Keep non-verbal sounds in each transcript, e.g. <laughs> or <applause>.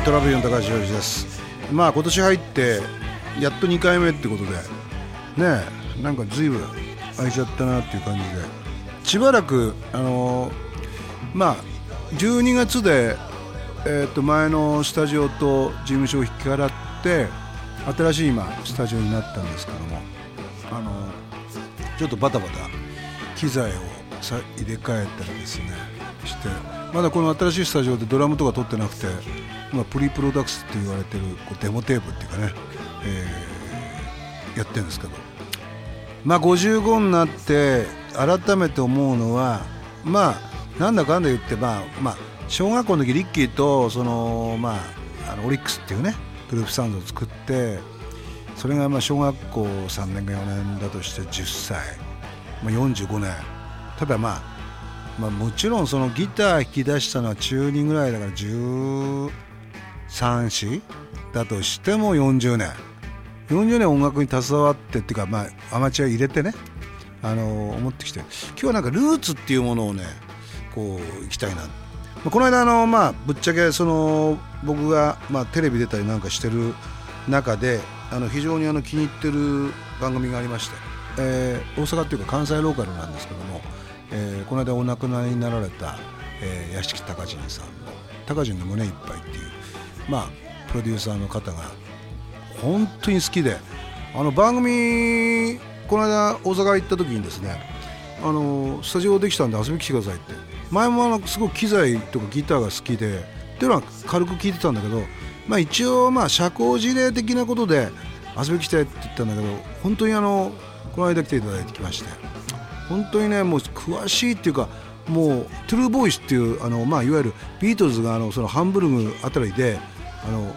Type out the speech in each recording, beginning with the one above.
トラブルの高橋洋二です。まあ今年入ってやっと2回目ってことで。ねえなんか随分空いちゃったなっていう感じで。しばらくあのーまあ12月で、えー、と前のスタジオと事務所を引き払って新しい今スタジオになったんですけども。あのーちょっとバタバタ機材をさ入れ替えたりですねしてまだこの新しいスタジオでドラムとか撮ってなくて今プリプロダクスって言われてるこうデモテープっていうかね、えーやってるんですけど。まあ55になって改めて思うのはまあなんだかんだ言ってまあまあ小学校の時リッキーとそのまああのオリックスっていうねグループサウンドを作ってそれがまあ小学校3年か4年だとして10歳、まあ、45年。ただまあまあ、もちろんそのギター弾き出したのは中2ぐらいだから13、4だとしても40年。40年音楽に携わってっていうか、まあ、アマチュア入れてねあの思ってきて。今日はなんかルーツっていうものをねこう行きたいな。この間あの、まあ、ぶっちゃけその僕が、まあ、テレビ出たりなんかしてる中であの非常にあの気に入ってる番組がありまして、えー大阪っていうか関西ローカルなんですけども、えーこの間お亡くなりになられた、えー屋敷隆人さんの「隆人の胸いっぱい」っていうまあプロデューサーの方が本当に好きであの番組この間大阪行った時にですねあのスタジオできたんで遊びに来てくださいって。前もあのすごく機材とかギターが好きでっていうのは軽く聞いてたんだけど、まあ、一応まあ社交辞令的なことで遊びに来てって言ったんだけど本当にあのこの間来ていただいてきまして。本当にねもう詳しいっていうかもうトゥルーボーイスっていうあの、まあ、いわゆるビートルズがあのそのハンブルグあたりであの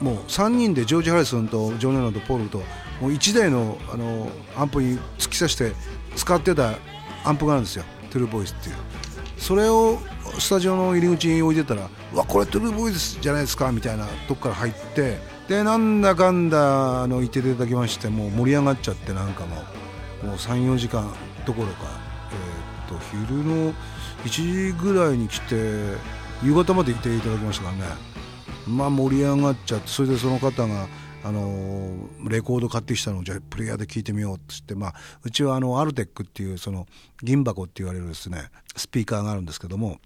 もう3人でジョージ・ハリソンとジョン・レノンとポールともう1台のあのアンプに突き刺して使ってたアンプがあるんですよトゥルーボーイスっていう。それをスタジオの入り口に置いてたら「うわこれトゥルーボーイスじゃないですか」みたいなとこから入ってでなんだかんだあの言っていただきましてもう盛り上がっちゃってなんかもうもう34時間どころか、えーっと昼の1時ぐらいに来て夕方までいていただきましたからね。まあ盛り上がっちゃってそれでその方があのレコード買ってきたのをじゃあプレイヤーで聴いてみようっつって、まあ、うちはあのアルテックっていうその銀箱って言われるですねスピーカーがあるんですけども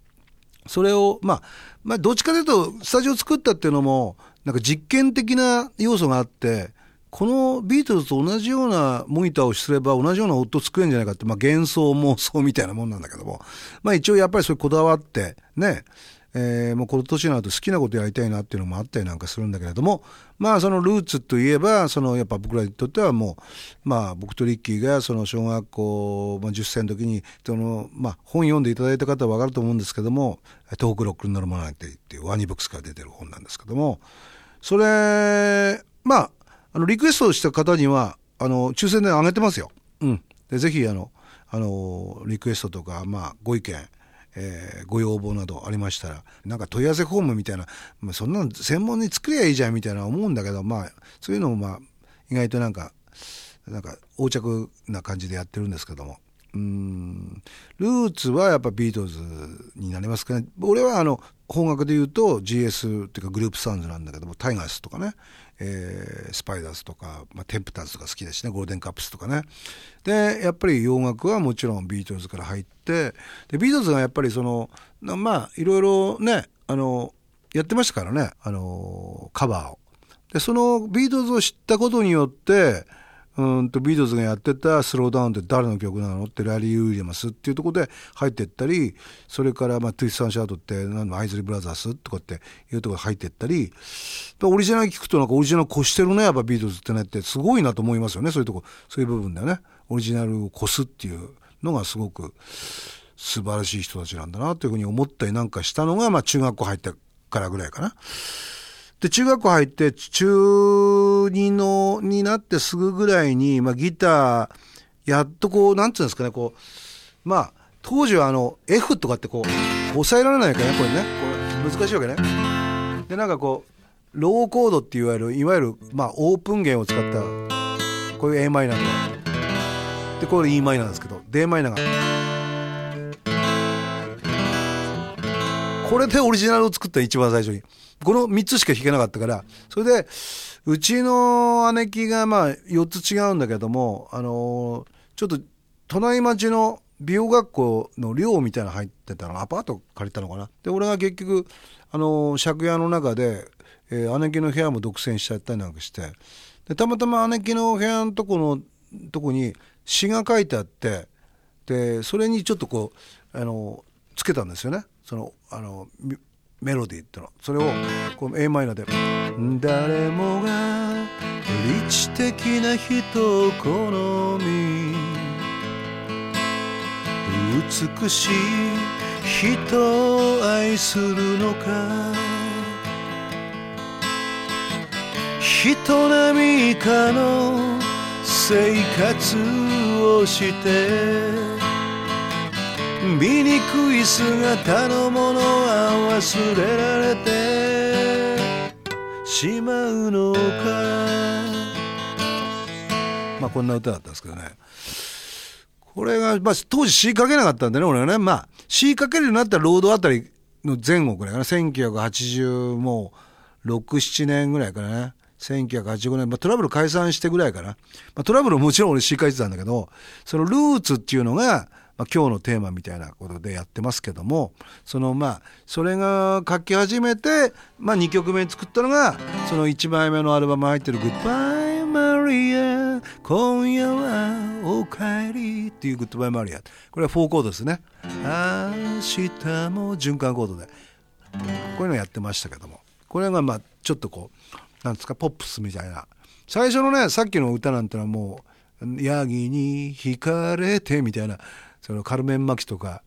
それを、まあ、まあ、どっちかというと、スタジオ作ったっていうのも、なんか実験的な要素があって、このビートルズと同じようなモニターをすれば同じような音作れるんじゃないかって、まあ幻想妄想みたいなもんなんだけども、まあ一応やっぱりそれこだわって、ね、えーもうこの年になると好きなことやりたいなっていうのもあったりなんかするんだけれども、まあそのルーツといえば、そのやっぱ僕らにとってはもう、まあ僕とリッキーがその小学校、まあ、10歳の時に、その、まあ本読んでいただいた方はわかると思うんですけども、トークロックに乗るものなんてっていうワニブックスから出てる本なんですけども、それ、まあ、あの、リクエストした方には、あの、抽選であげてますよ。うん。で、ぜひ、あの、あの、リクエストとか、まあ、ご意見、えーご要望などありましたら、なんか問い合わせフォームみたいな、まあ、そんなの専門に作りゃいいじゃんみたいな思うんだけど、まあ、そういうのもまあ、意外となんか、なんか横着な感じでやってるんですけども。うんルーツはやっぱビートルズになりますかね。俺はあの、方角で言うと GS っていうかグループサウンズなんだけども、タイガースとかね、えースパイダースとか、まあ、テンプターズとか好きだしね、ゴールデンカップスとかね。で、やっぱり洋楽はもちろんビートルズから入って、で、ビートルズがやっぱりその、まあ、いろいろね、あの、やってましたからね、あの、カバーを。で、そのビートルズを知ったことによって、うんとビートルズがやってた Slow Down って誰の曲なの？ってラリー・ウィリアムスっていうとこで入ってったり、それからまあ Twist and Shout って何のアイズリー・ブラザースとかっていうところ入ってったり、オリジナル聞くとなんかオリジナル越してるね、やっぱビートルズってねってすごいなと思いますよね、そういうとこ、そういう部分だよね。オリジナルを越すっていうのがすごく素晴らしい人たちなんだなというふうに思ったりなんかしたのが、まあ中学校入ってからぐらいかな。で、中学校入って、中2の、になってすぐぐらいに、まあ、ギター、やっとこう、なんつうんですかね、こう、まあ、当時はあの、F とかってこう、抑えられないからね、これね。これ難しいわけね。で、なんかこう、ローコードっていわゆる、いわゆる、まあ、オープン弦を使った、こういう a マイナーとか。で、これ e マイナーですけど、d マイナーが。これでオリジナルを作った一番最初に。この3つしか弾けなかったからそれでうちの姉貴がまあ4つ違うんだけどもあのちょっと隣町の美容学校の寮みたいなの入ってたのアパート借りたのかな。で俺が結局あの借家の中で、えー、姉貴の部屋も独占しちゃったりなんかして。でたまたま姉貴の部屋のとこのとこに詩が書いてあってでそれにちょっとこうあのつけたんですよね。そのあのメロディーってのそれをこの a マイナーで「誰もが理知的な人を好み」「美しい人を愛するのか」「人並みかの生活をして」醜い姿のものは忘れられてしまうのか。まあこんな歌だったんですけどね。これが、まあ、当時詩書けなかったんでね俺はね。まあ詩書けるようになったらロードあたりの前後ぐらいかな。1980もう67年ぐらいからね1985年、まあ、トラブル解散してぐらいかな、まあ、トラブルもちろん俺詩書いてたんだけどそのルーツっていうのがまあ、今日のテーマみたいなことでやってますけどもそのまあそれが書き始めて、まあ、2曲目に作ったのがその1枚目のアルバム入ってる「グッバイマリア今夜はおかえり」っていう「グッバイマリア」これは4コードですね。明日も循環コードで。こういうのやってましたけども。これがまあちょっとこうなんですかポップスみたいな。最初のねさっきの歌なんてのはもう「ヤギに惹かれて」みたいな。そのカルメン・マキとか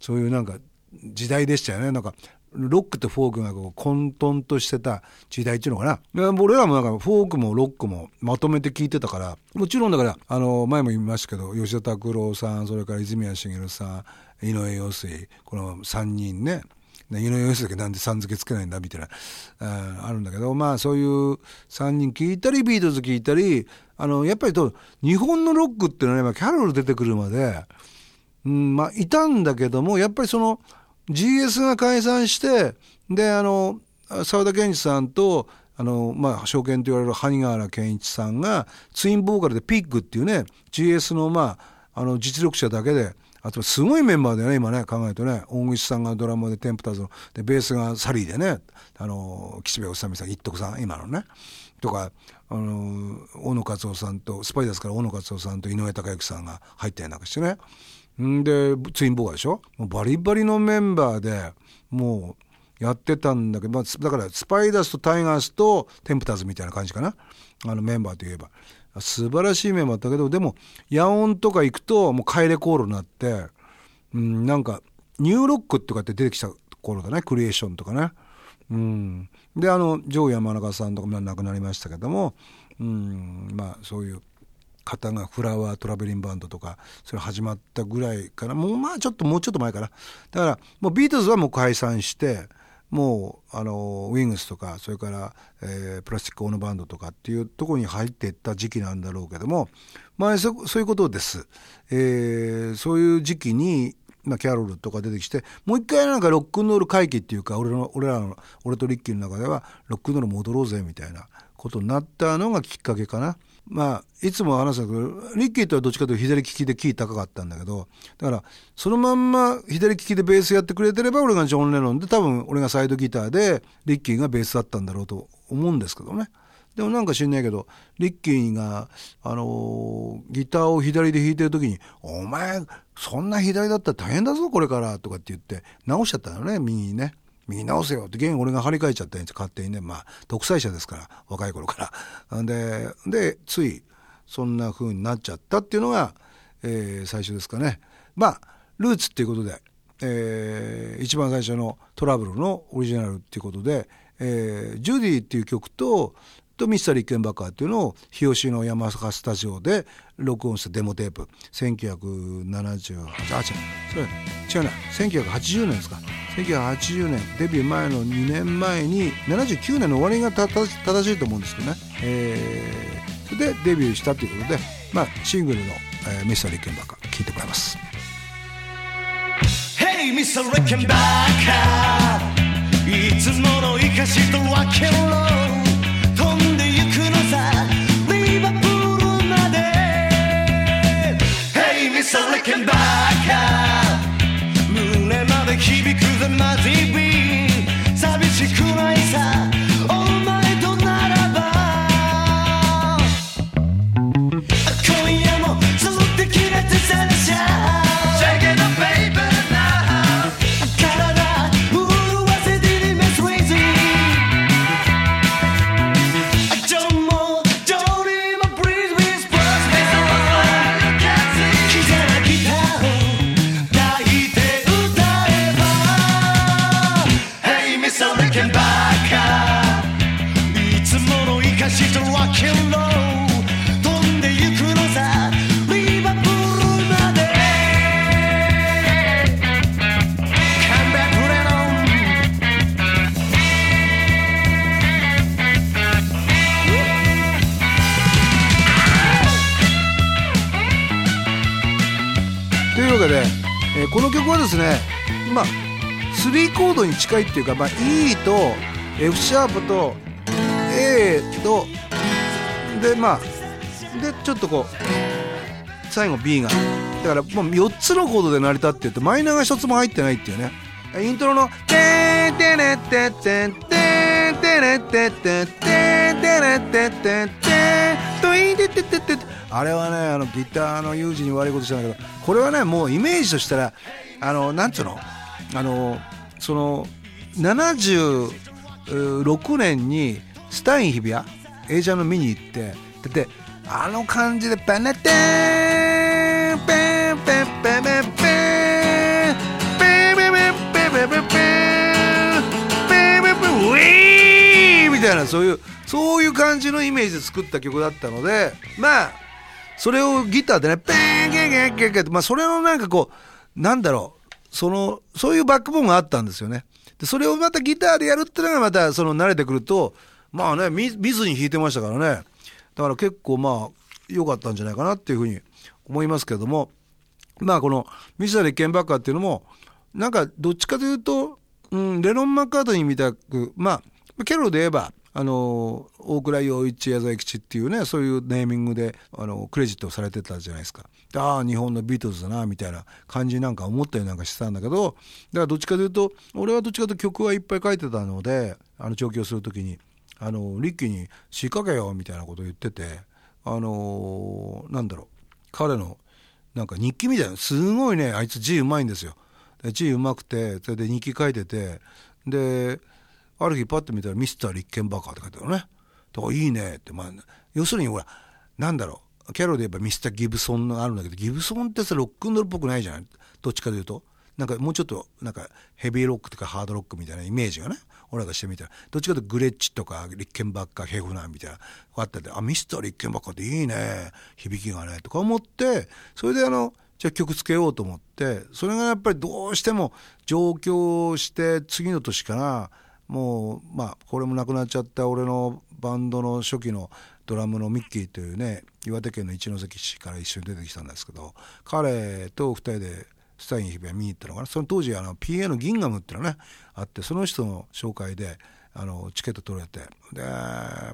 そういうなんか時代でしたよね。なんかロックとフォークがこう混沌としてた時代っていうのかな。俺らもなんかフォークもロックもまとめて聴いてたからもちろんだからあの前も言いましたけど吉田拓郎さんそれから泉谷しげるさん井上陽水この3人ね。井上陽水だけ？なんでさん付けつけないんだ？みたいなああるんだけどまあそういう3人聴いたりビートルズ聴いたりあのやっぱりと日本のロックっていうのは、ね、キャロル出てくるまでうん、まあ、いたんだけども、やっぱりその GS が解散して、で、あの、沢田研二さんと、あの、まあ、証券と言われる萩原健一さんが、ツインボーカルでピッグっていうね、GS の、まあ、あの、実力者だけで、あとすごいメンバーだよね、今ね、考えるとね。大口さんがドラマでテンプターズの、で、ベースがサリーでね、あの、岸辺治美さん、一徳さん、今のね。とか、あの、小野勝夫さんと、スパイダースから小野勝夫さんと井上隆之さんが入ったりなんかしてね。んでツインボーガーでしょ？バリバリのメンバーでもうやってたんだけど、まあ、だからスパイダースとタイガースとテンプターズみたいな感じかな？あのメンバーといえば。素晴らしいメンバーだったけどでも野音とか行くともう帰れコールになって、うん、なんかニューロックとかって出てきた頃だね？クリエーションとかね？うん、であのジョー山中さんとかも亡くなりましたけども、うん、まあそういう方がフラワートラベリンバンドとかそれ始まったぐらいからもうまあちょっともうちょっと前かなだからもうビートルズはもう解散してもうあのウィングスとかそれから、えー、プラスチックオーノバンドとかっていうところに入っていった時期なんだろうけどもまあそそういうことです、えー、そういう時期にまあ、キャロルとか出てきてもう一回なんかロックンロール回帰っていうか俺の俺らの俺とリッキーの中ではロックンロール戻ろうぜみたいなことになったのがきっかけかな。まあ、いつも話すんだけど、リッキーとはどっちかというと左利きでキー高かったんだけど、だから、そのまんま左利きでベースやってくれてれば、俺がジョン・レノンで、多分俺がサイドギターで、リッキーがベースだったんだろうと思うんですけどね。でもなんか知んないけど、リッキーが、あのー、ギターを左で弾いてる時に、お前、そんな左だったら大変だぞ、これから、とかって言って、直しちゃったのね、右にね。右直せよ。って弦俺が張り替えちゃったんや勝手にね。まあ独裁者ですから若い頃から。ででついそんな風になっちゃったっていうのが、えー、最初ですかね。まあルーツっていうことで、えー、一番最初のトラブルのオリジナルっていうことで、えー、ジュディっていう曲ととミステリッケンバカーっていうのを日吉の山坂スタジオで録音したデモテープ。1978あ違う。違うな。1980年ですか。1980年。デビュー前の2年前に79年の終わりが正しいと思うんですけどね、えー、それでデビューしたということで、まあ、シングルの、えー、ミスターリッケンバカー聴いてもらいます。Hey Mr. リッケンバカーいつもの生かしとわけろそれかばか胸まで響くぜマジビー寂しくないさで、えー、この曲はですねまあ3コードに近いっていうか、まあ、E と F シャープと A とでまあでちょっとこう最後 B がだからもう4つのコードで成り立っててマイナーが1つも入ってないっていうね。イントロの「てんテれテてテてテてテてテんテんテれテてテてテとテてテてテて」あれはねあのギターの有事に悪いことしたんだけどこれはねもうイメージとしたらあのなんつうの？あのその76年にスタイン日比谷映写の見に行ってだってあの感じでペネテンペンペンペンペンペペペペペペペペペペペンペンみたいなそういうそういう感じのイメージで作った曲だったのでまあそれをギターでねペンゲンゲンゲンゲンってまあそれのなんかこうなんだろうそのそういうバックボーンがあったんですよね。でそれをまたギターでやるっていうのがまたその慣れてくるとまあね見見ずに弾いてましたからね。だから結構まあ良かったんじゃないかなっていうふうに思いますけれども。まあこのミスター・リッケンバッカーっていうのもなんかどっちかというと、うん、レノン・マッカートニーみたくまあキャロルで言えばあの大倉洋一矢沢永吉っていうねそういうネーミングであのクレジットされてたじゃないですか。ああ日本のビートルズだなみたいな感じなんか思ったりなんかしてたんだけどだからどっちかというと俺はどっちかというと曲はいっぱい書いてたのであの調教する時にあのリッキーに「仕掛けよ」みたいなこと言っててあのーなんだろう彼のなんか日記みたいなすごいねあいつ字うまいんですよ。字うまくてそれで日記書いててである日パッと見たら「ミスター・リッケンバカ」って書いてあるね。だからいいねってまあ要するにほらなんだろうキャロで言えばミスター・ギブソンがあるんだけどギブソンってさロックンロールっぽくないじゃない？どっちかというと。なんかもうちょっとなんかヘビーロックとかハードロックみたいなイメージがね俺らがしてみたら。どっちかというとグレッチとかリッケンバッカーヘフナーみたいなこうあったであミスター・リッケンバッカーっていいね。響きがね。とか思ってそれであのじゃあ曲つけようと思ってそれがやっぱりどうしても上京して次の年かなもうまあこれも亡くなっちゃった俺のバンドの初期のドラムのミッキーというね岩手県の一関市から一緒に出てきたんですけど彼と二人でスタイン日比谷見に行ったのかな。その当時あの PA のギンガムっていうのがねあってその人の紹介であのチケット取れてで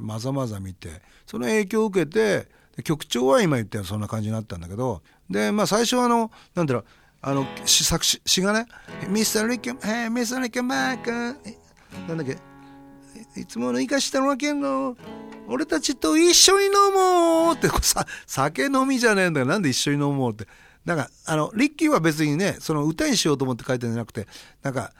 まざまざ見てその影響を受けてで曲調は今言ったようなそんな感じになったんだけどでまあ最初はあのなんだろうあの詩作詞がね「ミスター・リッケン、えー、ミスター・リケンバーカー」なんだっけ？いつもの生かしたのわけんの俺たちと一緒に飲もうってこ <laughs> さ酒飲みじゃねえんだからなんで一緒に飲もうって。なんかあのリッキーは別にねその歌にしようと思って書いてるんじゃなくてなんか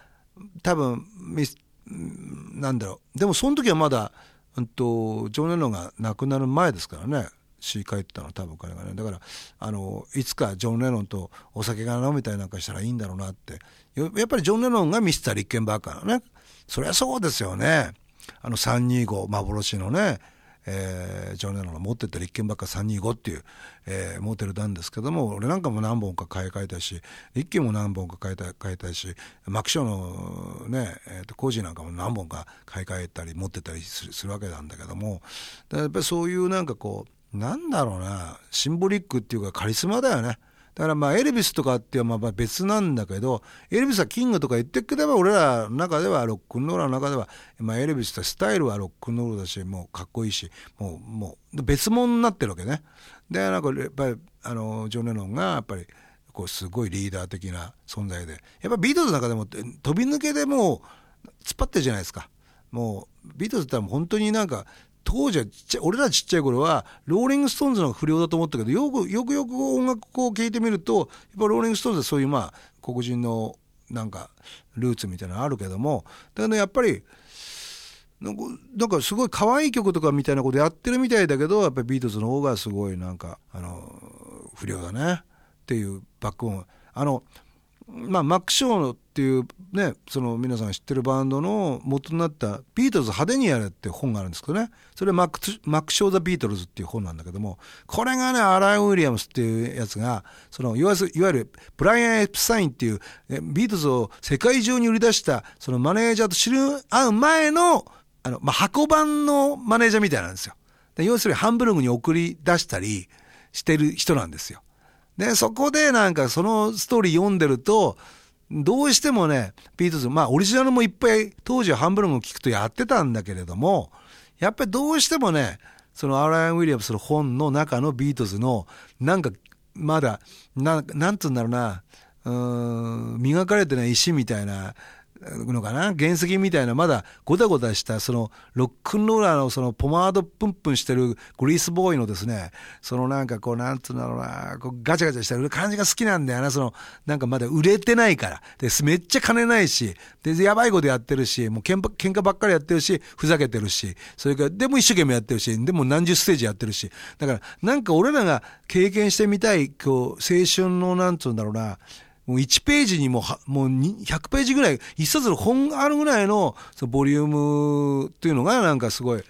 多分ミスなんだろう。でもその時はまだ、うん、とジョン・レノンが亡くなる前ですからね。詩書いてたのは多分彼がね。だからあのいつかジョン・レノンとお酒が飲みたりなんかしたらいいんだろうなって。ややっぱりジョン・レノンがミスター・リッケンバーカーのね。そりゃそうですよね。あの325幻のねえージョン・レノンが持ってったリッケンバッカー325っていう、えーモデルなんですけども俺なんかも何本か買い替えたしリッキーも何本か買いたい買いたいしマクショのね、えーとコージーなんかも何本か買い替えたり持ってたりするするわけなんだけどもやっぱりそういうなんかこうなんだろうなシンボリックっていうかカリスマだよね。だからまあエルビスとかってはまあ別なんだけどエルビスはキングとか言ってくれば俺らの中ではロックンローラーの中では、まあ、エルビスってスタイルはロックンロールだしもうかっこいいしもうもう別物になってるわけね。でなんかやっぱりあのジョン・レノンがやっぱりこうすごいリーダー的な存在でやっぱビートルズの中でも飛び抜けでもう突っ張ってるじゃないですか。もうビートルズって本当になんか当時はちっちゃい俺らちっちゃい頃はローリング・ストーンズの不良だと思ったけどよくよくよく音楽を聴いてみるとやっぱローリング・ストーンズはそういうまあ黒人のなんかルーツみたいなのあるけどもだけどやっぱりなんかすごい可愛い曲とかみたいなことやってるみたいだけどやっぱりビートルズの方がすごいなんかあの不良だねっていうバック音あのまあ、マック・ショーっていうねその皆さん知ってるバンドの元になった「ビートルズ派手にやれ」って本があるんですけどねそれマックマック・ショー・ザ・ビートルズっていう本なんだけどもこれがねアラン・ウィリアムスっていうやつがそのいわゆるブライアン・エプスタインっていうビートルズを世界中に売り出したそのマネージャーと知り合う前のあの、まあ、箱バンのマネージャーみたいなんですよ。で要するにハンブルグに送り出したりしてる人なんですよ。で、そこでなんかそのストーリー読んでると、どうしてもね、ビートルズ、まあオリジナルもいっぱい当時はハンブルグ聞くとやってたんだけれども、やっぱりどうしてもね、そのアライアン・ウィリアムスの本の中のビートルズの、なんかまだ、ななんつうんだろうな、うん、磨かれてない石みたいな、のかな原石みたいなまだゴタゴタしたそのロックンローラーのそのポマードプンプンしてるグリースボーイのですねそのなんかこうなんつうんだろうなこうガチャガチャした感じが好きなんだよなそのなんかまだ売れてないから。でめっちゃ金ないしでやばいことやってるしもう喧嘩ばっかりやってるしふざけてるしそれからでも一生懸命やってるしでも何十ステージやってるし。だからなんか俺らが経験してみたいこう青春のなんつうんだろうなもう1ページにももう100ページぐらい、一冊の本あるぐらいのそのボリュームっていうのがなんかすごい、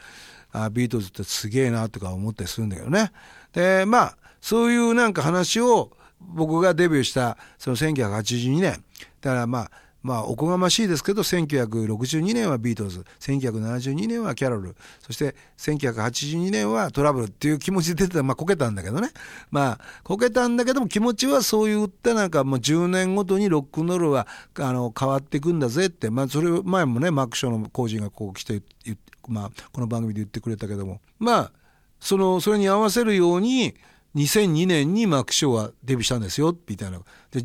あビートルズってすげえなとか思ったりするんだけどね。で、まあ、そういうなんか話を僕がデビューしたその1982年。だからまあ、まあ、おこがましいですけど、1962年はビートルズ、1972年はキャロル、そして1982年はトラブルっていう気持ちで出てた、まあ、こけたんだけどね。まあ、こけたんだけども気持ちはそう言ってなんかもう10年ごとにロックンロールはあの変わっていくんだぜって、まあ、それ前もね、マックショーの工事がこう来て、まあ、この番組で言ってくれたけども、まあ、その、それに合わせるように、2002年にマーク・ショーはデビューしたんですよ、みたいな。で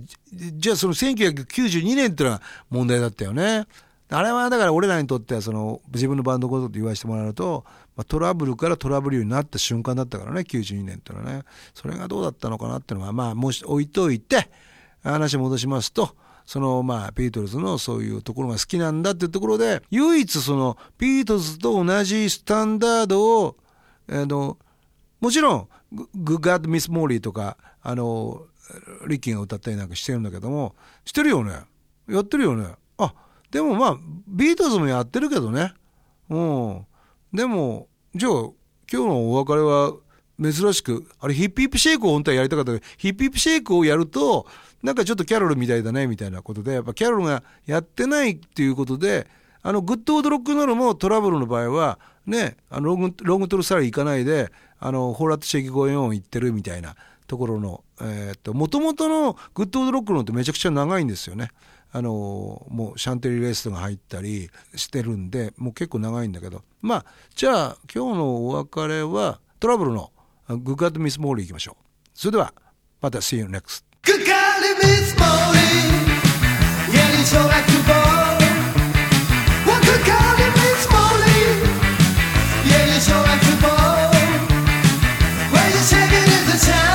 じゃあその1992年ってのは問題だったよね。あれはだから俺らにとってはその自分のバンドのことって言わせてもらうと、まあ、トラブルからトラブルになった瞬間だったからね、92年ってのはね。それがどうだったのかなってのは、まあもし置いといて、話戻しますと、そのまあビートルズのそういうところが好きなんだっていうところで、唯一そのビートルズと同じスタンダードを、あの、もちろん、 Good Golly Miss Molly とか、あの、リッキーが歌ったりなんかしてるんだけども、してるよね。やってるよね。あ、でもまあ、ビートルズもやってるけどね。うん。でも、じゃあ、今日のお別れは、珍しく、あれ Hippy Hippy Shake を本当はやりたかったけど、 Hippy Hippy Shake をやると、なんかちょっとキャロルみたいだね、みたいなことで、やっぱキャロルがやってないっていうことで、あの、 Good Old Rock 'n' Roll も虎舞竜の場合は、ね、あの Long、Long Tall Sally 行かないで、あの、 Whole Lotta Shakin' Goin' On 行ってるみたいなところの、えー、っと、もともとの Good Old Rock のってめちゃくちゃ長いんですよね。あの、もう Chantilly Lace が入ったりしてるんで、もう結構長いんだけど。まあ、じゃあ今日のお別れは虎舞竜の Good Miss Molly 行きましょう。それでは、また See you next. Good golly, Miss Molly. Yeah, it's all like you boy. Well, good golly, time.